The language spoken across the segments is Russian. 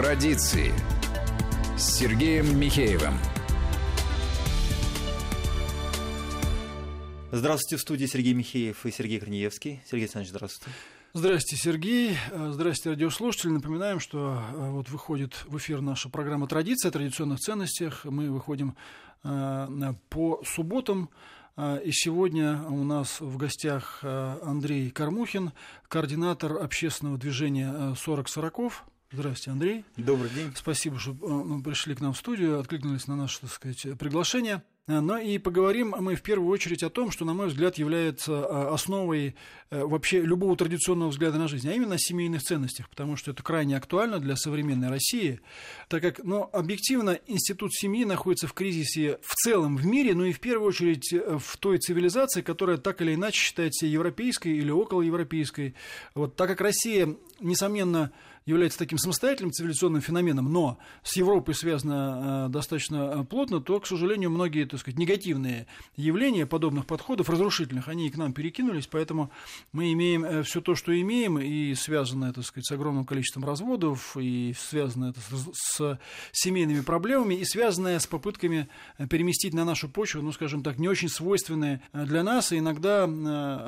Традиции с Сергеем Михеевым. Здравствуйте, в студии Сергей Михеев и Сергей Корнеевский. Сергей Александрович, здравствуйте. Здравствуйте, Сергей. Здравствуйте, радиослушатели. Напоминаем, что э, вот выходит в эфир наша программа «Традиция» о традиционных ценностях. Мы выходим э, по субботам. Э, и сегодня у нас в гостях Андрей Кармухин, координатор общественного движения «40 сороков». Здравствуйте, Андрей. Добрый день. Спасибо, что пришли к нам в студию, откликнулись на наше, так сказать, приглашение. Э, но и поговорим мы в первую очередь о том, что, на мой взгляд, является э, основой э, вообще любого традиционного взгляда на жизнь, а именно о семейных ценностях, потому что это крайне актуально для современной России, так как, ну, объективно, институт семьи находится в кризисе в целом в мире, но и в первую очередь в той цивилизации, которая так или иначе считается европейской или околоевропейской. Вот так как Россия, несомненно, является таким самостоятельным цивилизационным феноменом, но с Европой связано э, достаточно плотно, то, к сожалению, многие, так сказать, негативные явления подобных подходов, разрушительных, они и к нам перекинулись, поэтому мы имеем э, все то, что имеем, и связано это, сказать, с огромным количеством разводов, и связано это с, семейными проблемами, и связано с попытками э, переместить на нашу почву, ну, скажем так, не очень свойственные для нас, и иногда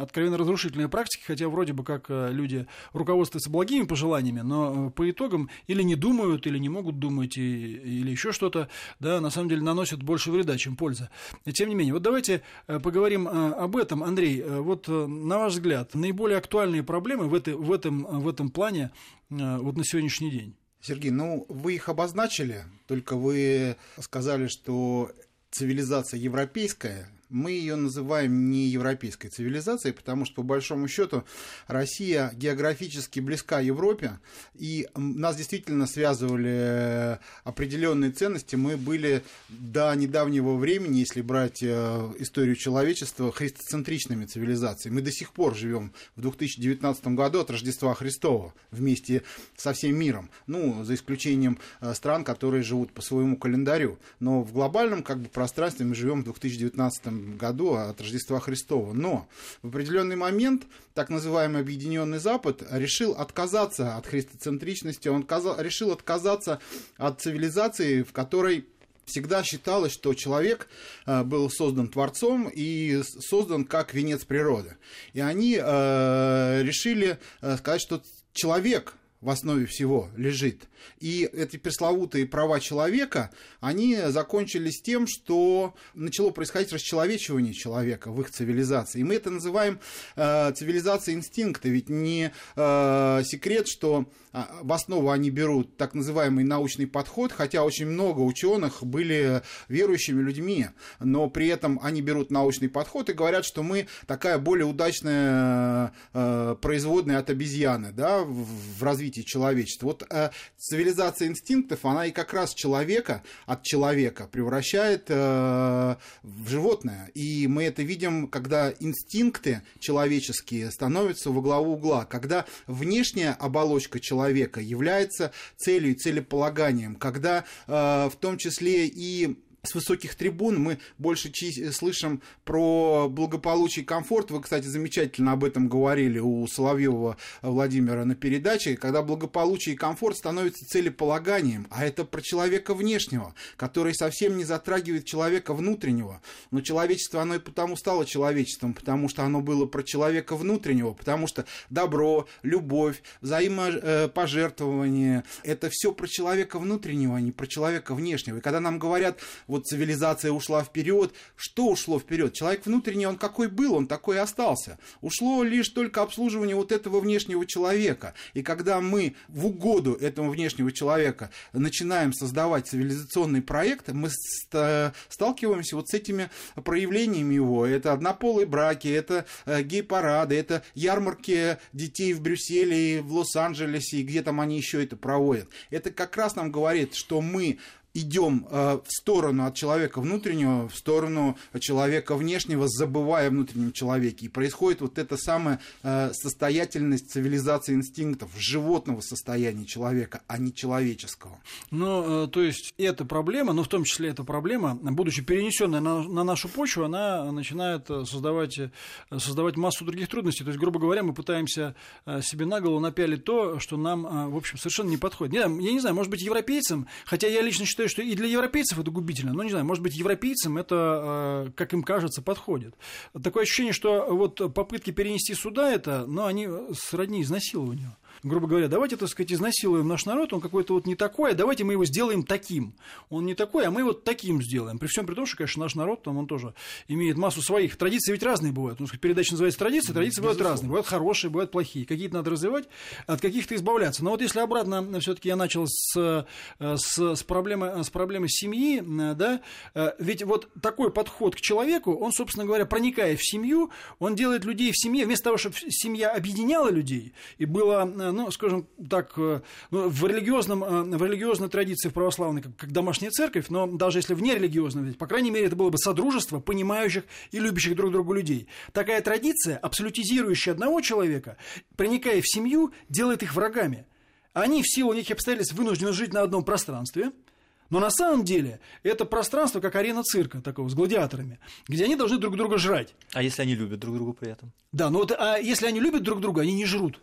откровенно разрушительные практики, хотя вроде бы как люди руководствуются благими пожеланиями, но Э, по итогам или не думают, или не могут думать, и, или еще что-то, да, на самом деле наносят больше вреда, чем польза. Тем не менее, вот давайте э, поговорим э, об этом. Андрей, вот на ваш взгляд, наиболее актуальные проблемы в, этой, в, этом, в этом плане вот на сегодняшний день? Сергей, ну вы их обозначили, только вы сказали, что цивилизация европейская мы ее называем не европейской цивилизацией, потому что, по большому счету, Россия географически близка Европе, и нас действительно связывали определенные ценности. Мы были до недавнего времени, если брать э, историю человечества, христоцентричными цивилизациями. Мы до сих пор живем в 2019 году от Рождества Христова вместе со всем миром. Ну, за исключением э, стран, которые живут по своему календарю. Но в глобальном как бы, пространстве мы живем в 2019 году от Рождества Христова. Но в определенный момент так называемый Объединенный Запад решил отказаться от христоцентричности, он решил отказаться от цивилизации, в которой всегда считалось, что человек э, был создан Творцом и создан как венец природы. И они э, решили э, сказать, что человек в основе всего лежит. И эти пресловутые права человека, они закончились тем, что начало происходить расчеловечивание человека в их цивилизации. И мы это называем э, цивилизацией инстинкта. Ведь не э, секрет, что э, в основу они берут так называемый научный подход, хотя очень много ученых были верующими людьми, но при этом они берут научный подход и говорят, что мы такая более удачная э, производная от обезьяны да, в, в развитии человечества. Вот э, цивилизация инстинктов, она и как раз человека от человека превращает э, в животное. И мы это видим, когда инстинкты человеческие становятся во главу угла, когда внешняя оболочка человека является целью и целеполаганием, когда э, в том числе и с высоких трибун мы больше слышим про благополучие и комфорт. Вы, кстати, замечательно об этом говорили у Соловьева Владимира на передаче, когда благополучие и комфорт становятся целеполаганием, а это про человека внешнего, который совсем не затрагивает человека внутреннего. Но человечество, оно и потому стало человечеством, потому что оно было про человека внутреннего, потому что добро, любовь, взаимопожертвование, это все про человека внутреннего, а не про человека внешнего. И когда нам говорят, вот цивилизация ушла вперед. Что ушло вперед? Человек внутренний, он какой был, он такой и остался. Ушло лишь только обслуживание вот этого внешнего человека. И когда мы в угоду этому внешнего человека начинаем создавать цивилизационный проект, мы сталкиваемся вот с этими проявлениями его. Это однополые браки, это э, гей-парады, это ярмарки детей в Брюсселе и в Лос-Анджелесе, и где там они еще это проводят. Это как раз нам говорит, что мы идем э, в сторону от человека внутреннего, в сторону человека внешнего, забывая о внутреннем человеке. И происходит вот эта самая э, состоятельность цивилизации инстинктов, животного состояния человека, а не человеческого. Ну, э, то есть эта проблема, ну, в том числе эта проблема, будучи перенесенная на, на нашу почву, она начинает создавать, создавать массу других трудностей. То есть, грубо говоря, мы пытаемся себе на голову напялить то, что нам, в общем, совершенно не подходит. Я, я не знаю, может быть, европейцам, хотя я лично считаю, считаю, что и для европейцев это губительно. Но не знаю, может быть, европейцам это, э, как им кажется, подходит. Такое ощущение, что вот попытки перенести сюда это, но они сродни изнасилованию грубо говоря, давайте, так сказать, изнасилуем наш народ, он какой-то вот не такой, а давайте мы его сделаем таким. Он не такой, а мы его таким сделаем. При всем при том, что, конечно, наш народ, там, он тоже имеет массу своих. Традиции ведь разные бывают. Ну, передача называется традиции, традиции бывают разные. Бывают хорошие, бывают плохие. Какие-то надо развивать, от каких-то избавляться. Но вот если обратно, все-таки я начал с, с, с, проблемы, с проблемы семьи, да, ведь вот такой подход к человеку, он, собственно говоря, проникая в семью, он делает людей в семье, вместо того, чтобы семья объединяла людей и было ну, скажем так, э, ну, в, религиозном, э, в религиозной традиции в православной, как, как домашняя церковь, но даже если в нерелигиозной, по крайней мере, это было бы содружество понимающих и любящих друг друга людей. Такая традиция, абсолютизирующая одного человека, проникая в семью, делает их врагами. Они в силу неких обстоятельств вынуждены жить на одном пространстве – но на самом деле это пространство как арена цирка такого с гладиаторами, где они должны друг друга жрать. А если они любят друг друга при этом? Да, но вот, а если они любят друг друга, они не жрут.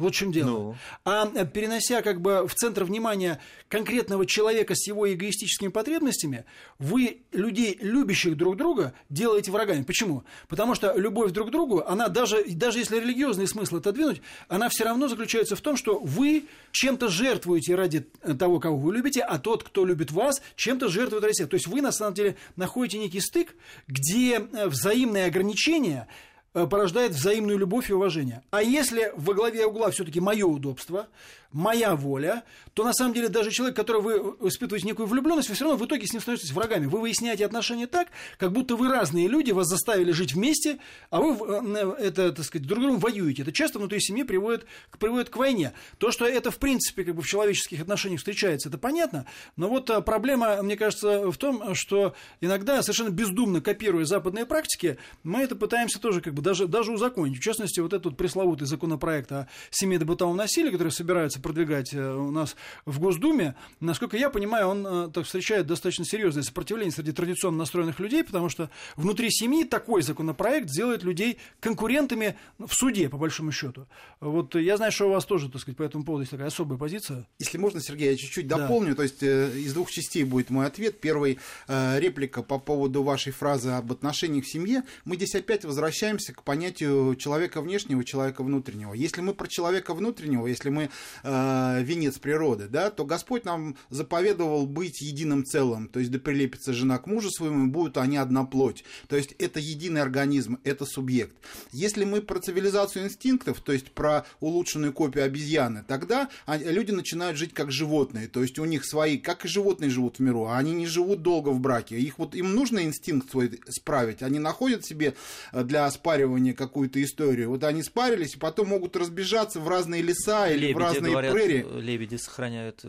Вот в чем дело. Ну. А э, перенося как бы в центр внимания конкретного человека с его эгоистическими потребностями, вы людей, любящих друг друга, делаете врагами. Почему? Потому что любовь друг к другу, она даже, даже если религиозный смысл отодвинуть, она все равно заключается в том, что вы чем-то жертвуете ради того, кого вы любите, а тот, кто любит вас, чем-то жертвует ради себя. То есть вы на самом деле находите некий стык, где э, взаимные ограничения – Э, порождает взаимную любовь и уважение. А если во главе угла все-таки мое удобство, моя воля, то на самом деле даже человек, который вы испытываете некую влюбленность, вы все равно в итоге с ним становитесь врагами. Вы выясняете отношения так, как будто вы разные люди, вас заставили жить вместе, а вы э, это, так сказать, друг другом воюете. Это часто внутри семьи приводит, приводит к войне. То, что это, в принципе, как бы в человеческих отношениях встречается, это понятно, но вот э, проблема, мне кажется, в том, что иногда, совершенно бездумно копируя западные практики, мы это пытаемся тоже как бы даже, даже узаконить. В частности, вот этот пресловутый законопроект о семейно-бытовом насилии, который собирается собирается продвигать э, у нас в Госдуме, насколько я понимаю, он э, так, встречает достаточно серьезное сопротивление среди традиционно настроенных людей, потому что внутри семьи такой законопроект сделает людей конкурентами в суде, по большому счету. Вот я знаю, что у вас тоже, так сказать, по этому поводу есть такая особая позиция. Если можно, Сергей, я чуть-чуть да. дополню. То есть э, из двух частей будет мой ответ. Первый реплика по поводу вашей фразы об отношениях в семье. Мы здесь опять возвращаемся к понятию человека внешнего, человека внутреннего. Если мы про человека внутреннего, если мы э, венец природы, да, то Господь нам заповедовал быть единым целым, то есть да прилепится жена к мужу своему, и будут они одна плоть. То есть это единый организм, это субъект. Если мы про цивилизацию инстинктов, то есть про улучшенную копию обезьяны, тогда люди начинают жить как животные, то есть у них свои, как и животные живут в миру, а они не живут долго в браке. Их вот им нужно инстинкт свой справить, они находят себе э, для оспаривания какую-то историю. Вот они спарились, и потом могут разбежаться в разные леса или Лебеди в разные говорят, лебеди сохраняют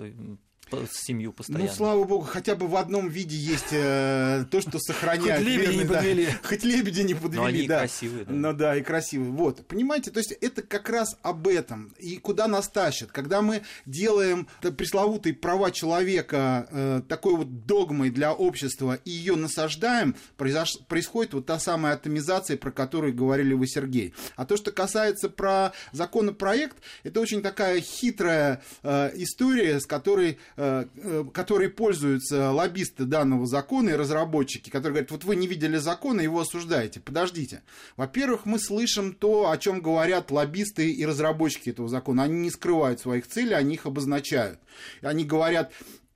семью постоянно. Ну, слава богу, хотя бы в одном виде есть э, то, что сохраняет. Хоть лебеди не подвели. Хоть лебеди не подвели, Но они да. красивые, да. Ну да, и красивые. Вот, понимаете, то есть это как раз об этом. И куда нас тащат. Когда мы делаем пресловутые права человека э, такой вот догмой для общества и ее насаждаем, произош... происходит вот та самая атомизация, про которую говорили вы, Сергей. А то, что касается про законопроект, это очень такая хитрая э, история, с которой Э, э, которые пользуются лоббисты данного закона и разработчики, которые говорят, вот вы не видели закона, его осуждаете. Подождите. Во-первых, мы слышим то, о чем говорят лоббисты и разработчики этого закона. Они не скрывают своих целей, они их обозначают. Они говорят,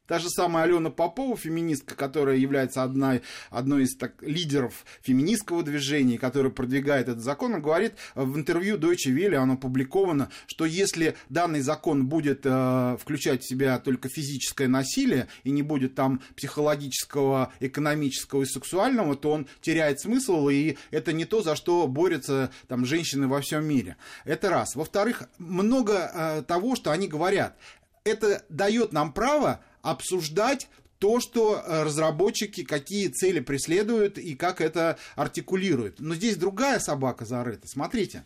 Та же самая Алена Попова, феминистка, которая является одной, одной из так, лидеров феминистского движения, которая продвигает этот закон, говорит в интервью Deutsche Welle, оно опубликовано, что если данный закон будет э, включать в себя только физическое насилие и не будет там психологического, экономического и сексуального, то он теряет смысл, и это не то, за что борются там женщины во всем мире. Это раз. Во-вторых, много э, того, что они говорят, это дает нам право обсуждать то, что э, разработчики, какие цели преследуют и как это артикулируют. Но здесь другая собака зарыта. Смотрите.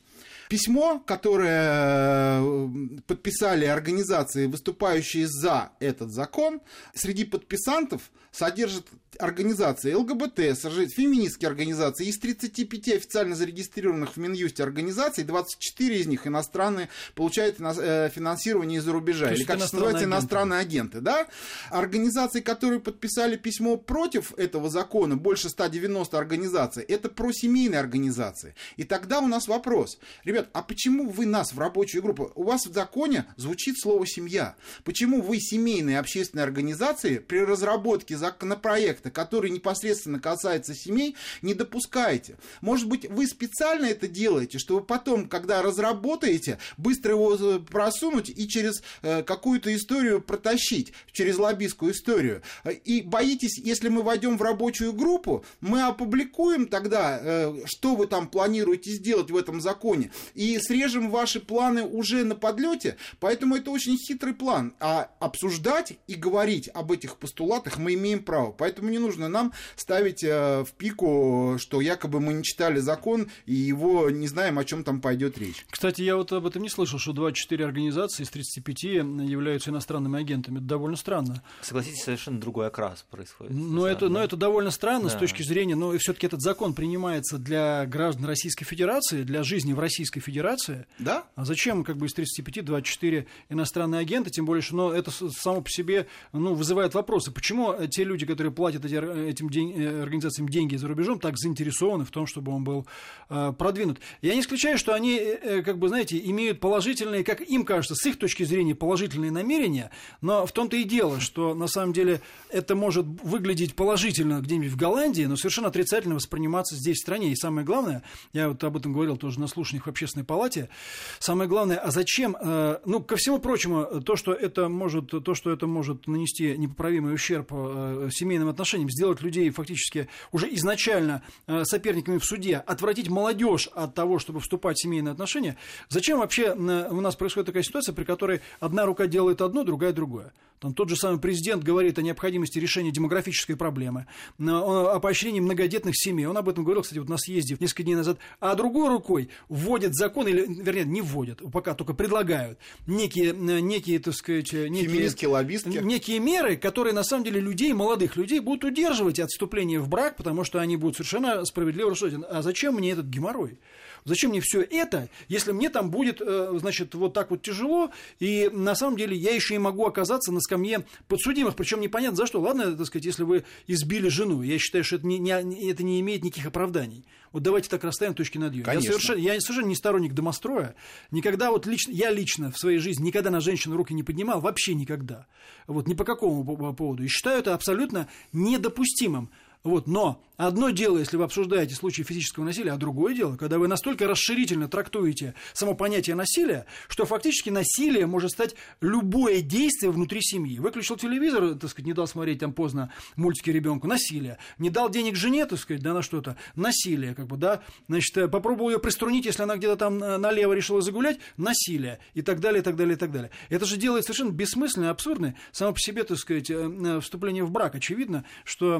Письмо, которое э, подписали организации, выступающие за этот закон, среди подписантов содержит организации ЛГБТ, содержит феминистские организации. Из 35 официально зарегистрированных в Минюсте организаций, 24 из них иностранные, получают э, финансирование из-за рубежа. Или, как называется, иностранные агенты. Да? Организации, которые подписали письмо против этого закона, больше 190 организаций, это просемейные организации. И тогда у нас вопрос. Ребят, а почему вы нас в рабочую группу... У вас в законе звучит слово «семья». Почему вы семейные общественные организации при разработке законопроекта, который непосредственно касается семей, не допускаете. Может быть, вы специально это делаете, чтобы потом, когда разработаете, быстро его э, просунуть и через э, какую-то историю протащить, через лоббистскую историю. И боитесь, если мы войдем в рабочую группу, мы опубликуем тогда, э, что вы там планируете сделать в этом законе, и срежем ваши планы уже на подлете. Поэтому это очень хитрый план. А обсуждать и говорить об этих постулатах мы имеем право. Поэтому не нужно нам ставить э, в пику, что якобы мы не читали закон и его не знаем, о чем там пойдет речь. Кстати, я вот об этом не слышал, что 24 организации из 35 являются иностранными агентами. Это довольно странно. Согласитесь, совершенно другой окрас происходит. Но, это, да. но это довольно странно да. с точки зрения, но все-таки этот закон принимается для граждан Российской Федерации, для жизни в Российской Федерации. Да. А зачем как бы из 35 24 иностранные агенты, тем более, что ну, это само по себе ну, вызывает вопросы. Почему те люди, которые платят этим день, э, организациям деньги за рубежом, так заинтересованы в том, чтобы он был э, продвинут. Я не исключаю, что они, э, как бы, знаете, имеют положительные, как им кажется, с их точки зрения положительные намерения, но в том-то и дело, что на самом деле это может выглядеть положительно где-нибудь в Голландии, но совершенно отрицательно восприниматься здесь, в стране. И самое главное, я вот об этом говорил тоже на слушаниях в общественной палате, самое главное, а зачем, ну, ко всему прочему, то, что это может, то, что это может нанести непоправимый ущерб семейным отношениям, сделать людей фактически уже изначально э, соперниками в суде, отвратить молодежь от того, чтобы вступать в семейные отношения, зачем вообще э, у нас происходит такая ситуация, при которой одна рука делает одно, другая другое? Там тот же самый президент говорит о необходимости решения демографической проблемы, о поощрении многодетных семей. Он об этом говорил, кстати, вот на съезде несколько дней назад. А другой рукой вводит закон, или, вернее, не вводят, пока только предлагают некие, некие так сказать, некие, лоббистки. некие меры, которые на самом деле людей, молодых людей, будут удерживать от вступления в брак, потому что они будут совершенно справедливо рассуждать. А зачем мне этот геморрой? Зачем мне все это, если мне там будет, э, значит, вот так вот тяжело, и на самом деле я еще и могу оказаться на скамье подсудимых, причем непонятно за что. Ладно, так сказать, если вы избили жену, я считаю, что это не, не, это не имеет никаких оправданий. Вот давайте так расставим точки над «ю». Я совершенно, я совершенно не сторонник домостроя. Никогда вот лично, я лично в своей жизни никогда на женщину руки не поднимал, вообще никогда. Вот ни по какому поводу. И считаю это абсолютно недопустимым. Вот, но одно дело, если вы обсуждаете случаи физического насилия, а другое дело, когда вы настолько расширительно трактуете само понятие насилия, что фактически насилие может стать любое действие внутри семьи. Выключил телевизор, так сказать, не дал смотреть там поздно мультики ребенку, насилие. Не дал денег жене, так сказать, да на что-то, насилие, как бы, да. Значит, э, попробовал ее приструнить, если она где-то там э, налево решила загулять, насилие, и так далее, и так далее, и так далее. Это же делает совершенно бессмысленное, абсурдное, само по себе, так сказать, э, вступление в брак. Очевидно, что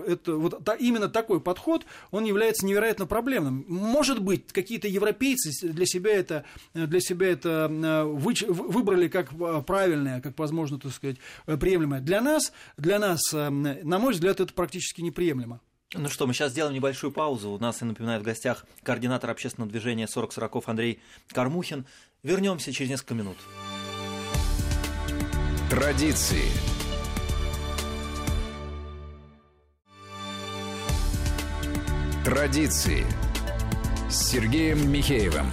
это, вот та, именно такой подход, он является невероятно проблемным. Может быть, какие-то европейцы для себя это, для себя это э, вы, выбрали как э, правильное, как возможно, так сказать, э, приемлемое. Для нас, для нас, на мой взгляд, это практически неприемлемо. Ну что, мы сейчас сделаем небольшую паузу. У нас, я напоминаю, в гостях координатор общественного движения 40 40 Андрей Кармухин. Вернемся через несколько минут. Традиции. Традиции с Сергеем Михеевым.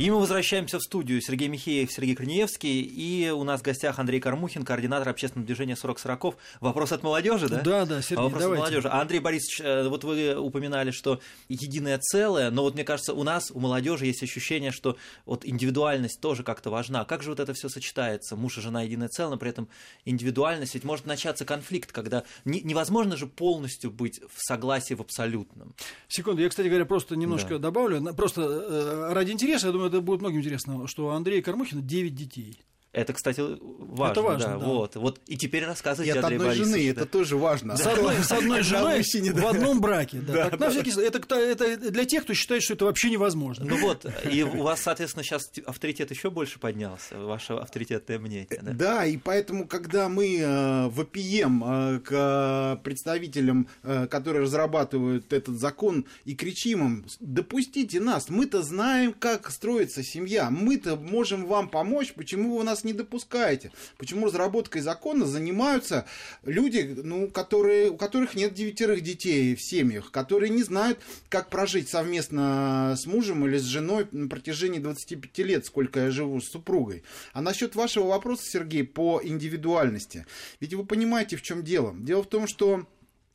И мы возвращаемся в студию. Сергей Михеев, Сергей Корнеевский. И у нас в гостях Андрей Кармухин, координатор общественного движения 40 40 Вопрос от молодежи, да? Да, да, Сергей, Вопрос давайте. от молодежи. А Андрей Борисович, э, вот вы упоминали, что единое целое, но вот мне кажется, у нас, у молодежи есть ощущение, что вот индивидуальность тоже как-то важна. Как же вот это все сочетается? Муж и жена единое целое, но при этом индивидуальность. Ведь может начаться конфликт, когда невозможно же полностью быть в согласии в абсолютном. Секунду, я, кстати говоря, просто немножко да. добавлю. Просто э, ради интереса, я думаю, это будет многим интересно, что у Андрея Кормухина 9 детей. Это, кстати, важно. Это важно, да, да. Вот, вот. И теперь И рассказывайте, от Андрей одной жены, Борисович. это тоже важно. С одной, с одной женой мужчине, в да. одном браке. Да. Да, Так, да, на всякий случай, это, это для тех, кто считает, что это вообще невозможно. Ну вот, и у вас, соответственно, сейчас авторитет еще больше поднялся, ваше авторитетное мнение. Да? Да, и поэтому, когда мы э, вопием э, к э, представителям, которые разрабатывают этот закон, и кричим им, допустите нас, мы-то знаем, как строится семья, мы-то можем вам помочь, почему вы нас не допускаете? Почему разработкой закона занимаются люди, ну, которые, у которых нет девятерых детей в семьях, которые не знают, как прожить совместно с мужем или с женой на протяжении 25 лет, сколько я живу с супругой. А насчет вашего вопроса, Сергей, по индивидуальности. Ведь вы понимаете, в чем дело. Дело в том, что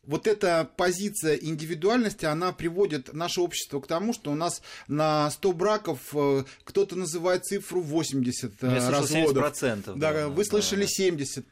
вот эта позиция индивидуальности, она приводит наше общество к тому, что у нас на 100 браков э, кто-то называет цифру 80 э, Я разводов. 70%, Да, да, вы слышали да.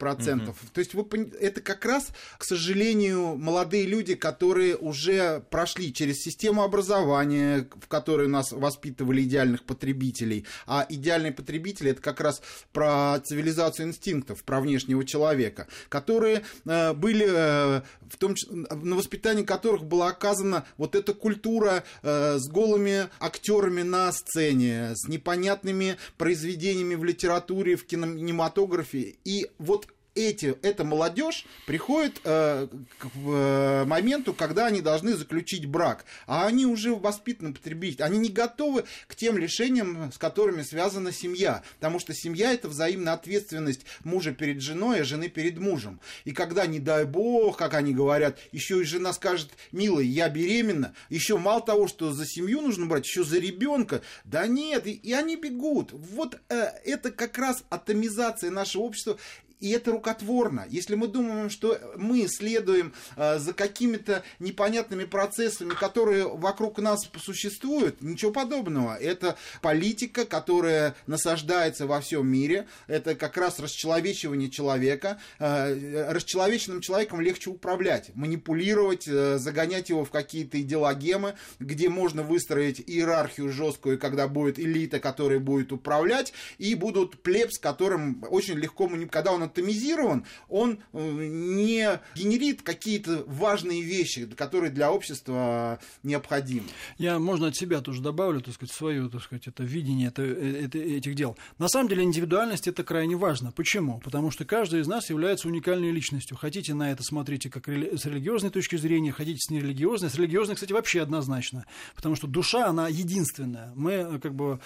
70%. То есть вы, это как раз, к сожалению, молодые люди, которые уже прошли через систему образования, в которой нас воспитывали идеальных потребителей. А идеальные потребители это как раз про цивилизацию инстинктов, про внешнего человека, которые э, были в том числе на воспитании которых была оказана вот эта культура э, с голыми актерами на сцене, с непонятными произведениями в литературе, в кинематографе. И вот эти, эта молодежь приходит э, к э, моменту, когда они должны заключить брак, а они уже воспитаны потребители, они не готовы к тем лишениям, с которыми связана семья, потому что семья это взаимная ответственность мужа перед женой, а жены перед мужем. И когда, не дай бог, как они говорят, еще и жена скажет, милый, я беременна, еще мало того, что за семью нужно брать, еще за ребенка, да нет, и, и они бегут. Вот э, это как раз атомизация нашего общества, и это рукотворно. Если мы думаем, что мы следуем э, за какими-то непонятными процессами, которые вокруг нас существуют, ничего подобного. Это политика, которая насаждается во всем мире. Это как раз расчеловечивание человека. Э, расчеловеченным человеком легче управлять, манипулировать, э, загонять его в какие-то идеологемы, где можно выстроить иерархию жесткую, когда будет элита, которая будет управлять, и будут плебс, которым очень легко, когда он атомизирован, он э, не генерит какие-то важные вещи, которые для общества необходимы. Я, можно от себя тоже добавлю, так сказать, свое, так сказать, это видение это, это- этих дел. На самом деле индивидуальность это крайне важно. Почему? Потому что каждый из нас является уникальной личностью. Хотите на это смотрите как рели- с религиозной точки зрения, хотите с нерелигиозной. С религиозной, кстати, вообще однозначно. Потому что душа, она единственная. Мы, э, как бы,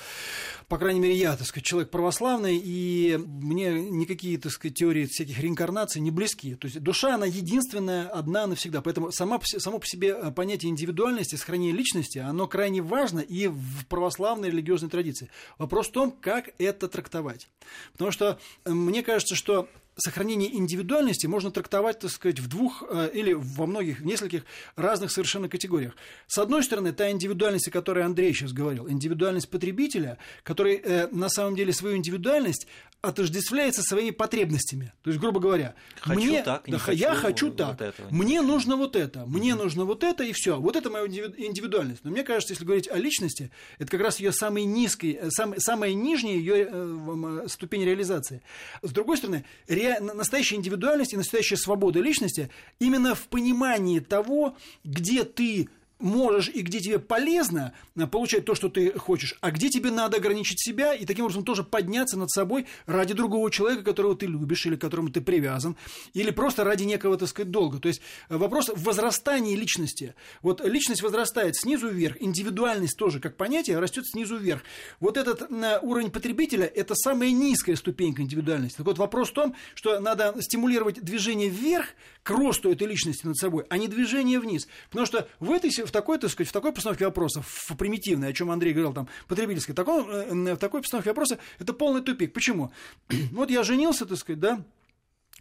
по крайней мере, я, так сказать, человек православный, и мне никакие, так сказать, теории всяких реинкарнаций не близки. То есть душа, она единственная, одна навсегда. Поэтому сама, само по себе э, понятие индивидуальности, сохранения личности, оно крайне важно и в православной религиозной традиции. Вопрос в том, как это трактовать. Потому что э, мне кажется, что сохранение индивидуальности можно трактовать, так сказать, в двух э, или во многих, в нескольких разных совершенно категориях. С одной стороны, та индивидуальность, о которой Андрей сейчас говорил, индивидуальность потребителя, который э, на самом деле свою индивидуальность отождествляется своими потребностями. То есть, грубо говоря, Хочу мне, так, да, хочу я хочу вот так, этого. мне нужно вот это, мне нужно вот это и все. Вот это моя индиви- индивидуальность. Но мне кажется, если говорить о личности, это как раз ее самый низкий, э, сам- самая нижняя ее э, ступень реализации. С другой стороны, ре- на- настоящая индивидуальность и настоящая свобода личности именно в понимании того, где ты можешь и где тебе полезно э, получать то, что ты хочешь, а где тебе надо ограничить себя и таким образом тоже подняться над собой ради другого человека, которого ты любишь или которому ты привязан, или просто ради некого, так сказать, долга. То есть э, вопрос в возрастании личности. Вот личность возрастает снизу вверх, индивидуальность тоже как понятие растет снизу вверх. Вот этот уровень потребителя – это самая низкая ступенька индивидуальности. Так вот вопрос в том, что надо стимулировать движение вверх к росту этой личности над собой, а не движение вниз. Потому что в этой, в такой, так сказать, в такой постановке вопросов, в примитивной, о чем Андрей говорил, там, потребительской, такой, э, в такой постановке вопроса, это полный тупик. Почему? Вот я женился, так сказать, да,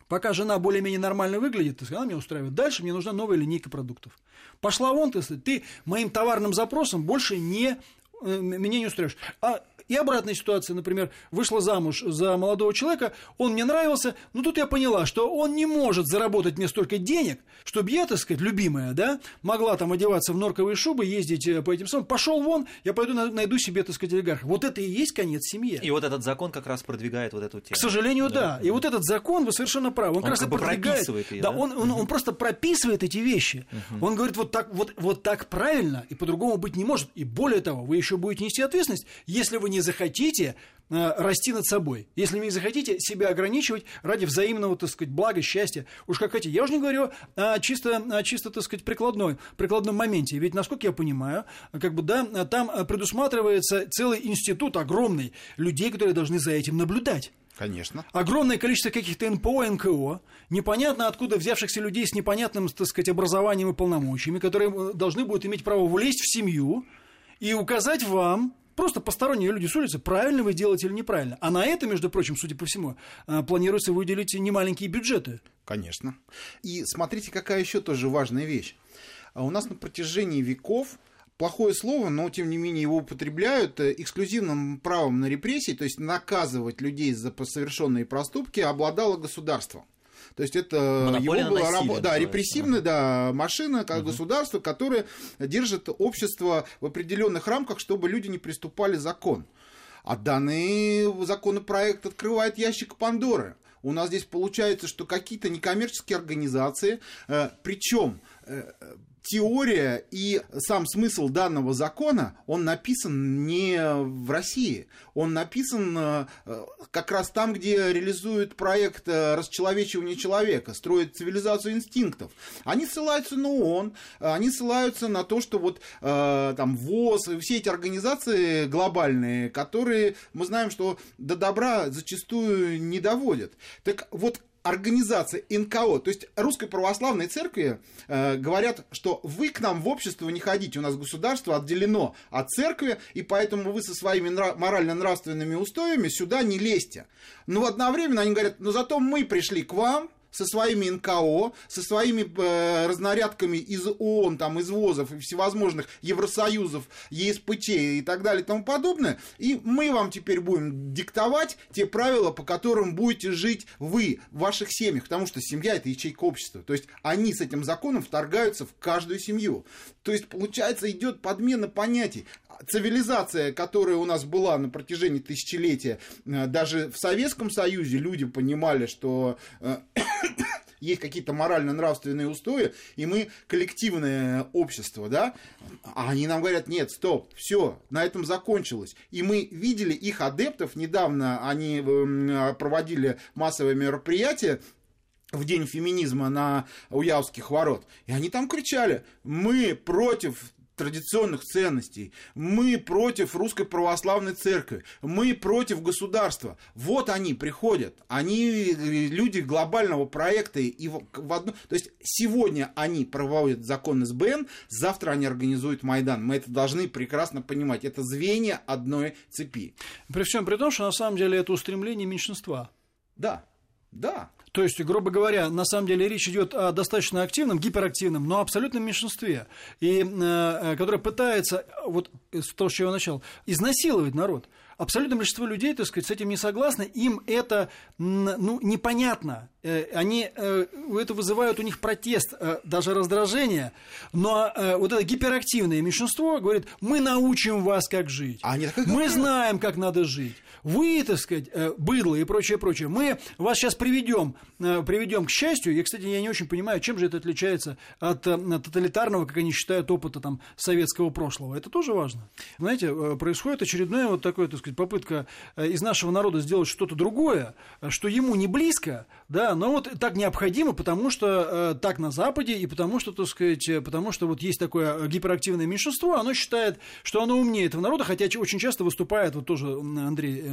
Пока жена более-менее нормально выглядит, она меня устраивает. Дальше мне нужна новая линейка продуктов. Пошла вон, сказать, ты моим товарным запросом больше не э, меня не устраиваешь. А И обратная ситуация, например, вышла замуж за молодого человека, он мне нравился, но тут я поняла, что он не может заработать мне столько денег, чтобы я, так сказать, любимая, да, могла там одеваться в норковые шубы, ездить э, по этим самым, пошел вон, я пойду найду себе, так сказать, олигарха. Вот это и есть конец семье. И вот этот закон как раз продвигает вот эту тему. К сожалению, да. да. И вот этот закон, вы совершенно правы, он, он как раз продвигает. Ее, да, да? Он, он, он просто прописывает эти вещи. Угу. Он говорит, вот так, вот, вот так правильно, и по-другому быть не может. И более того, вы еще будете нести ответственность, если вы не захотите э, расти над собой. Если вы не захотите себя ограничивать ради взаимного, так сказать, блага, счастья. Уж как хотите. Я уже не говорю о чисто, о чисто так сказать, прикладной, прикладном моменте. Ведь, насколько я понимаю, как бы, да, там предусматривается целый институт огромный людей, которые должны за этим наблюдать. Конечно. Огромное количество каких-то НПО, НКО, непонятно откуда взявшихся людей с непонятным, так сказать, образованием и полномочиями, которые э, должны будут иметь право влезть в семью и указать вам, просто посторонние люди с улицы, правильно вы делаете или неправильно. А на это, между прочим, судя по всему, э, планируется выделить немаленькие бюджеты. Конечно. И смотрите, какая еще тоже важная вещь. А у нас на протяжении веков плохое слово, но тем не менее его употребляют э, эксклюзивным правом на репрессии, то есть наказывать людей за совершенные проступки обладало государство. То есть это Монополия его была рабо- да, репрессивная да, машина, как угу. государство, которое держит общество в определенных рамках, чтобы люди не приступали закон. А данный законопроект открывает ящик Пандоры. У нас здесь получается, что какие-то некоммерческие организации, э, причем э, теория и сам смысл данного закона, он написан не в России. Он написан э, как раз там, где реализуют проект э, расчеловечивания человека, строят цивилизацию инстинктов. Они ссылаются на ООН, они ссылаются на то, что вот э, там ВОЗ, все эти организации глобальные, которые мы знаем, что до добра зачастую не доводят. Так вот, организация НКО, то есть Русской Православной Церкви э, говорят, что вы к нам в общество не ходите, у нас государство отделено от церкви, и поэтому вы со своими нрав- морально-нравственными устоями сюда не лезьте. Но одновременно они говорят, но зато мы пришли к вам, со своими НКО, со своими э, разнарядками из ООН, там, из ВОЗов и всевозможных Евросоюзов, ЕСПЧ и так далее и тому подобное, и мы вам теперь будем диктовать те правила, по которым будете жить вы в ваших семьях, потому что семья – это ячейка общества. То есть они с этим законом вторгаются в каждую семью. То есть, получается, идет подмена понятий цивилизация, которая у нас была на протяжении тысячелетия, э, даже в Советском Союзе люди понимали, что э, есть какие-то морально-нравственные устои, и мы коллективное общество, да, а они нам говорят, нет, стоп, все, на этом закончилось. И мы видели их адептов, недавно они эм, проводили массовое мероприятие, в день феминизма на Уявских ворот. И они там кричали, мы против традиционных ценностей. Мы против русской православной церкви. Мы против государства. Вот они приходят. Они люди глобального проекта. И в, одно... То есть сегодня они проводят закон СБН, завтра они организуют Майдан. Мы это должны прекрасно понимать. Это звенья одной цепи. При всем при том, что на самом деле это устремление меньшинства. Да, да. То есть, грубо говоря, на самом деле речь идет о достаточно активном, гиперактивном, но абсолютном меньшинстве, и, э, э которое пытается, вот того, с чего я начал, изнасиловать народ. Абсолютное большинство людей, так сказать, с этим не согласны, им это ну, непонятно. Э, они э, это вызывают у них протест, э, даже раздражение. Но вот это гиперактивное меньшинство говорит, мы научим вас, как жить. А они мы знаем, как надо жить. Вы, так сказать, быдло и прочее, прочее. Мы вас сейчас приведем, приведем к счастью. Я, кстати, я не очень понимаю, чем же это отличается от тоталитарного, как они считают, опыта там, советского прошлого. Это тоже важно. Знаете, происходит очередное вот такое, так сказать, попытка из нашего народа сделать что-то другое, что ему не близко, да, но вот так необходимо, потому что э, так на Западе, и потому что, так сказать, потому что вот есть такое гиперактивное меньшинство, оно считает, что оно умнее этого народа, хотя очень часто выступает, вот тоже, Андрей,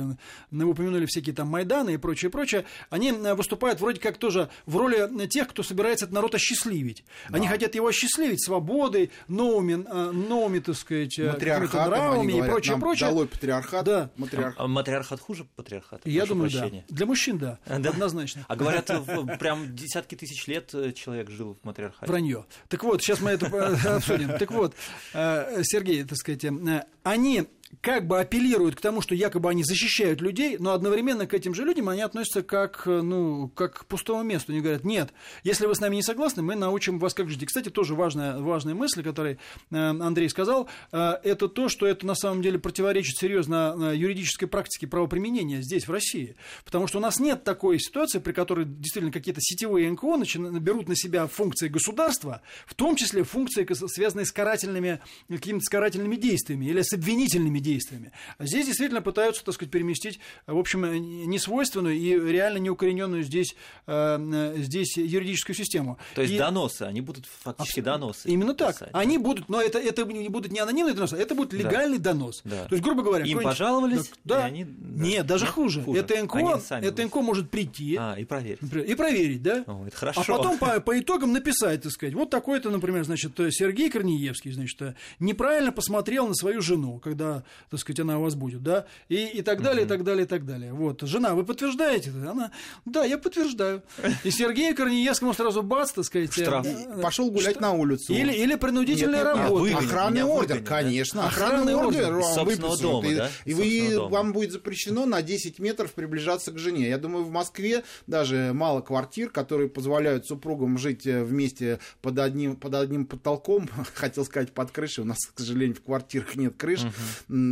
вы упомянули всякие там Майданы и прочее, прочее, они выступают вроде как тоже в роли тех, кто собирается этот народ осчастливить. Да. Они хотят его осчастливить свободой, новыми, новыми так сказать, нравами и прочее, прочее. Долой патриархат. Да, матриарх... А матриархат хуже патриархата? Я думаю, прощения. да. Для мужчин, да, да, однозначно. А говорят, прям десятки тысяч лет э, человек жил в матриархате. Вранье. Так вот, сейчас мы это обсудим. Так вот, э, Сергей, так сказать, э, они как бы апеллируют к тому, что якобы они защищают людей, но одновременно к этим же людям они относятся как, э, ну, как к пустому месту. Они говорят, нет, если вы с нами не согласны, мы научим вас как жить. И, кстати, тоже важная, важная мысль, которую э, Андрей сказал, э, это то, что это на самом деле противоречит серьезно юридической практике правоприменения здесь, в России. Потому что у нас нет такой ситуации, при которой действительно какие-то сетевые НКО берут на себя функции государства, в том числе функции, связанные с карательными, какими-то карательными действиями или с обвинительными действиями. А здесь действительно пытаются, так сказать, переместить, в общем, несвойственную и реально неукорененную здесь, э, здесь юридическую систему. То есть и... доносы, они будут фактически доносы. Именно так. Писать. Они будут, но это, это не будут не анонимные доносы, это будет легальный да. донос. Да. То есть, грубо говоря, им пожаловались, да, и они... Да. Нет, даже хуже. хуже. Это НКО, это НКО может прийти а, и проверить. И проверить, да? О, это хорошо. А потом по, по итогам написать, так сказать, вот такой-то, например, значит, Сергей Корнеевский, значит, неправильно посмотрел на свою жену, когда, так сказать, она у вас будет, да, и, и так далее, и так далее, и так далее. Вот, жена, вы подтверждаете? Она, да, я подтверждаю. И Сергею Корнеевскому сразу бац, так сказать. Штраф. Э, Пошел гулять на улицу. Или, или принудительная нет, нет, работа. Нет, охранный ордер, выгонят, конечно. Охранный ордер. Собственного дома, и, да? И вы, вам будет запрещено на 10 метров приближаться к жене. Я думаю, в Москве даже мало квартир, которые позволяют супругам жить э, вместе под одним, под одним потолком, хотел сказать под крышей, у нас, к сожалению, в квартирах нет крыш, угу.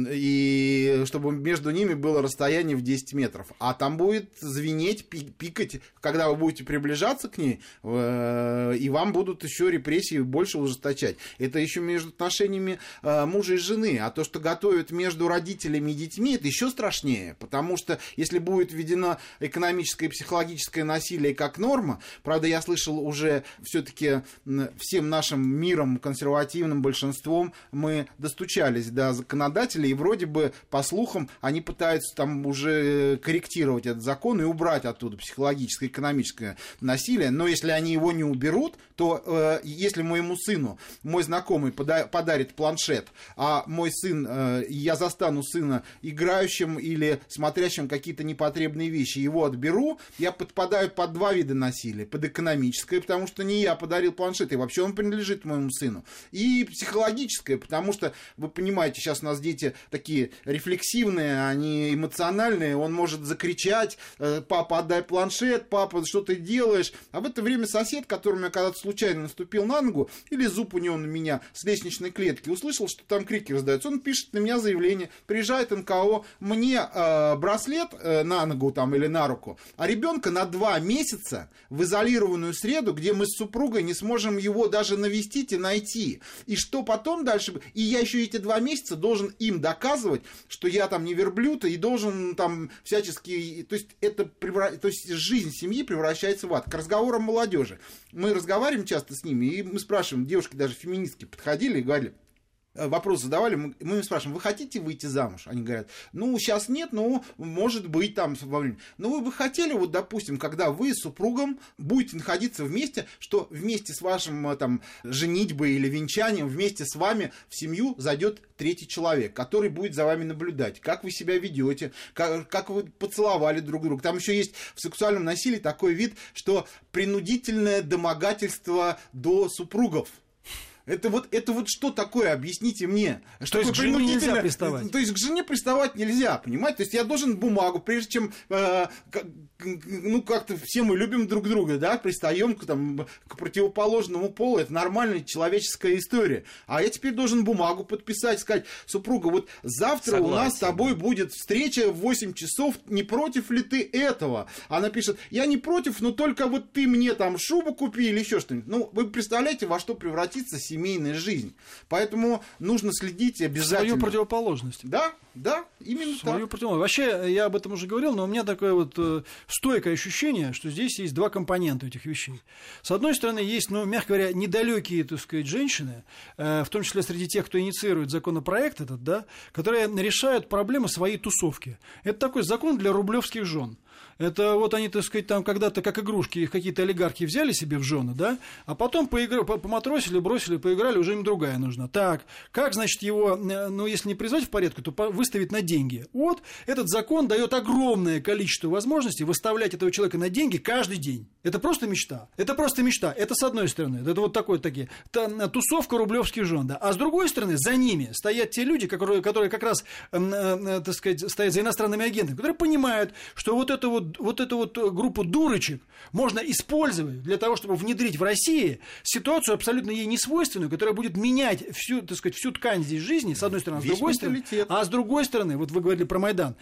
И чтобы между ними было расстояние в 10 метров. А там будет звенеть, пикать, когда вы будете приближаться к ней, э, и вам будут еще репрессии больше ужесточать. Это еще между отношениями э, мужа и жены. А то, что готовят между родителями и детьми, это еще страшнее. Потому что если будет введено экономическое и психологическое насилие как норма, правда, я слышал уже все-таки всем нашим миром, консервативным большинством, мы достучались до законодателей, и вроде бы, по слухам, они пытаются там уже корректировать этот закон и убрать оттуда психологическое экономическое насилие. Но если они его не уберут, то э, если моему сыну мой знакомый пода- подарит планшет, а мой сын, э, я застану сына играющим или смотрящим какие-то непотребные вещи, его отберу, я подпадаю под два вида насилия. Под экономическое, потому что не я подарил планшет, и вообще он принадлежит моему сыну. И психологическое, потому что, вы понимаете, сейчас у нас дети такие рефлексивные, они эмоциональные, он может закричать, э, папа, отдай планшет, папа, что ты делаешь? А в это время сосед, который меня когда-то случайно наступил на ногу, или зуб у него на меня с лестничной клетки, услышал, что там крики раздаются, он пишет на меня заявление, приезжает НКО, мне э, браслет э, на ногу там или на руку, а ребенка на два месяца в изолированную среду, где мы с супругой не сможем его даже навестить и найти. И что потом дальше? И я еще эти два месяца должен им доказывать, что я там не верблюд и должен там всячески... То есть это то есть жизнь семьи превращается в ад. К разговорам молодежи. Мы разговариваем часто с ними, и мы спрашиваем, девушки даже феминистки подходили и говорили, вопрос задавали, мы, им спрашиваем, вы хотите выйти замуж? Они говорят, ну, сейчас нет, но может быть там во время. Но вы бы хотели, вот, допустим, когда вы с супругом будете находиться вместе, что вместе с вашим э, там женитьбой или венчанием, вместе с вами в семью зайдет третий человек, который будет за вами наблюдать, как вы себя ведете, как, как вы поцеловали друг друга. Там еще есть в сексуальном насилии такой вид, что принудительное домогательство до супругов. Это вот, это вот что такое, объясните мне. Что то есть к жене нельзя приставать? То есть к жене приставать нельзя, понимаете? То есть я должен бумагу, прежде чем, э, ну, как-то все мы любим друг друга, да, пристаем к, там, к противоположному полу, это нормальная человеческая история. А я теперь должен бумагу подписать, сказать, супруга, вот завтра Согласен. у нас с тобой будет встреча в 8 часов, не против ли ты этого? Она пишет, я не против, но только вот ты мне там шубу купи или еще что-нибудь. Ну, вы представляете, во что превратится семейная жизнь. Поэтому нужно следить обязательно. Свою противоположность. Да, да, именно Свою так. Противоположность. Вообще, я об этом уже говорил, но у меня такое вот э, стойкое ощущение, что здесь есть два компонента этих вещей. С одной стороны, есть, ну, мягко говоря, недалекие, так сказать, женщины, э, в том числе среди тех, кто инициирует законопроект этот, да, которые решают проблемы своей тусовки. Это такой закон для рублевских жен. Это вот они, так сказать, там когда-то как игрушки их какие-то олигархи взяли себе в жены, да, а потом поигр... поматросили, бросили, поиграли, уже им другая нужна. Так, как, значит, его, э, ну, если не призвать в порядку, то выставить на деньги. Вот этот закон дает огромное количество возможностей выставлять этого человека на деньги каждый день. Это просто мечта. Это просто мечта. Это с одной стороны. Это вот такой такие. Тусовка рублевских жен. Да. А с другой стороны, за ними стоят те люди, которые, которые как раз, э, э, так сказать, стоят за иностранными агентами, которые понимают, что вот эту вот, вот эту вот группу дурочек можно использовать для того, чтобы внедрить в России ситуацию абсолютно ей несвойственную, которая будет менять всю, так сказать, всю ткань здесь жизни, с одной стороны, а с другой стороны. А с другой стороны, вот вы говорили про Майдан,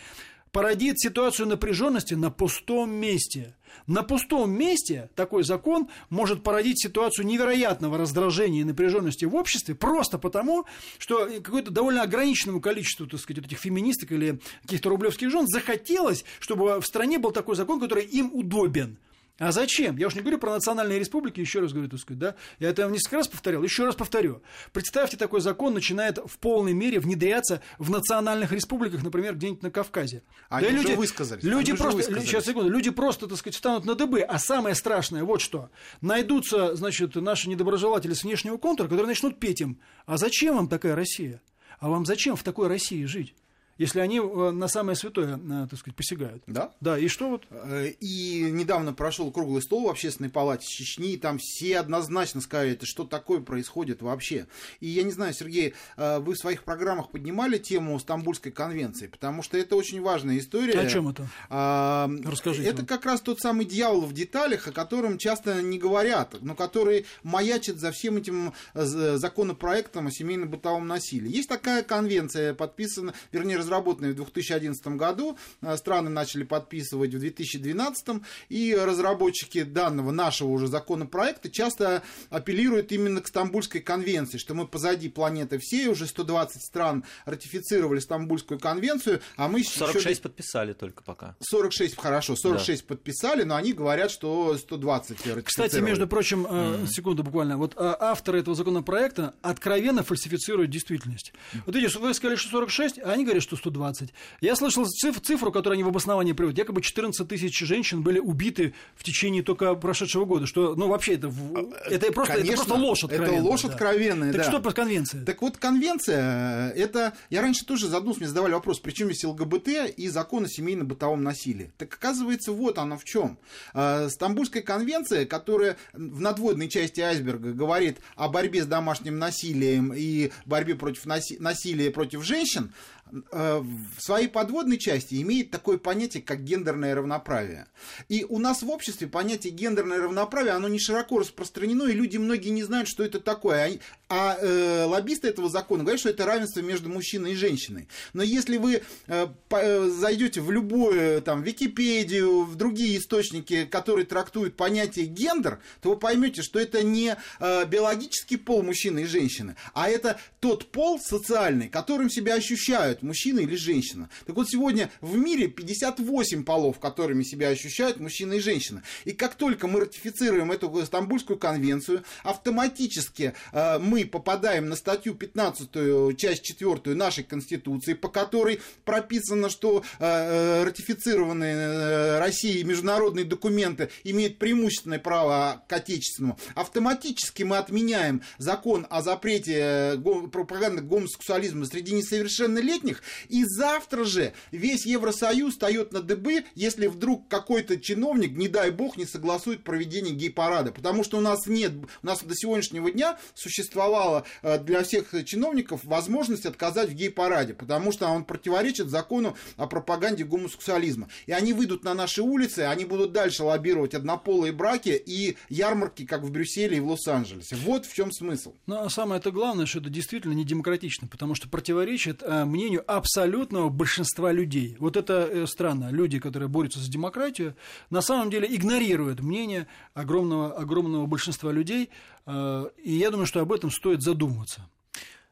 породит ситуацию напряженности на пустом месте. На пустом месте такой закон может породить ситуацию невероятного раздражения и напряженности в обществе просто потому, что какое-то довольно ограниченному количеству, так сказать, этих феминисток или каких-то рублевских жен захотелось, чтобы в стране был такой закон, который им удобен. А зачем? Я уж не говорю про национальные республики, еще раз говорю, так сказать, да? Я это несколько раз повторял, еще раз повторю. Представьте, такой закон начинает в полной мере внедряться в национальных республиках, например, где-нибудь на Кавказе. Они да люди, высказались. Люди просто, высказались. сейчас секунду, люди просто, так сказать, станут на дыбы. А самое страшное, вот что. Найдутся, значит, наши недоброжелатели с внешнего контура, которые начнут петь им. А зачем вам такая Россия? А вам зачем в такой России жить? Если они э, на самое святое, э, так сказать, посягают. Да. Да, и что вот? Э, и недавно прошел круглый стол в общественной палате Чечни, и там все однозначно сказали, что такое происходит вообще. И я не знаю, Сергей, вы в своих программах поднимали тему Стамбульской конвенции, потому что это очень важная история. О чем это? А, Расскажите. Это как раз тот самый дьявол в деталях, о котором часто не говорят, но который маячит за всем этим законопроектом о семейно-бытовом насилии. Есть такая конвенция, подписана, вернее, разработанные в 2011 году, э, страны начали подписывать в 2012, и разработчики данного нашего уже законопроекта часто апеллируют именно к Стамбульской конвенции, что мы позади планеты всей, уже 120 стран ратифицировали Стамбульскую конвенцию, а мы 46 еще... подписали только пока. 46, хорошо, 46 да. подписали, но они говорят, что 120 ратифицировали. Кстати, между прочим, mm-hmm. секунду буквально, вот авторы этого законопроекта откровенно фальсифицируют действительность. Вот видишь, вы сказали, что 46, а они говорят, что 120. Я слышал циф- цифру, которую они в обосновании приводят. Якобы 14 тысяч женщин были убиты в течение только прошедшего года. Что, ну, вообще, это, а, это, просто, Конечно, это просто ложь откровенная. Это ложь откровенная, да. Так что по конвенции? Так вот, конвенция, это... Я раньше тоже задумался, мне задавали вопрос, при чем здесь ЛГБТ и закон о семейно-бытовом насилии. Так оказывается, вот оно в чем. А, Стамбульская конвенция, которая в надводной части айсберга говорит о борьбе с домашним насилием и борьбе против наси... насилия против женщин, Э, в своей подводной части имеет такое понятие, как гендерное равноправие. И у нас в обществе понятие гендерное равноправие, оно не широко распространено, и люди многие не знают, что это такое. А, э, лоббисты этого закона говорят, что это равенство между мужчиной и женщиной. Но если вы э, э, зайдете в любую там, Википедию, в другие источники, которые трактуют понятие гендер, то вы поймете, что это не э, биологический пол мужчины и женщины, а это тот пол социальный, которым себя ощущают ощущают, мужчина или женщина. Так вот, сегодня в мире 58 полов, которыми себя ощущают мужчина и женщина. И как только мы ратифицируем эту Стамбульскую конвенцию, автоматически э, мы попадаем на статью 15, часть 4 нашей Конституции, по которой прописано, что э, э ратифицированные э, Россией международные документы имеют преимущественное право к отечественному. Автоматически мы отменяем закон о запрете э, пропаганды гомосексуализма среди несовершеннолетних, них. И завтра же весь Евросоюз встает на дыбы, если вдруг какой-то чиновник, не дай бог, не согласует проведение гей-парада. Потому что у нас нет, у нас до сегодняшнего дня существовала э, для всех чиновников возможность отказать в гей-параде, потому что он противоречит закону о пропаганде гомосексуализма. И они выйдут на наши улицы, они будут дальше лоббировать однополые браки и ярмарки, как в Брюсселе и в Лос-Анджелесе. Вот в чем смысл. Ну, а самое это главное, что это действительно не демократично, потому что противоречит э, мнению мнению абсолютного большинства людей. Вот это э, странно. Люди, которые борются за демократию, на самом деле игнорируют мнение огромного, огромного большинства людей. Э, и я думаю, что об этом стоит задуматься.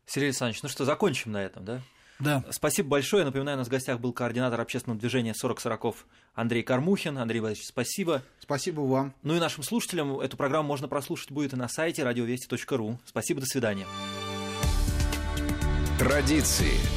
Сергей Александрович, ну что, закончим на этом, да? Да. Спасибо большое. Напоминаю, у нас в гостях был координатор общественного движения 40 40 Андрей Кармухин. Андрей Владимирович, спасибо. Спасибо вам. Ну и нашим слушателям эту программу можно прослушать будет и на сайте радиовести.ру. Спасибо, до свидания. Традиции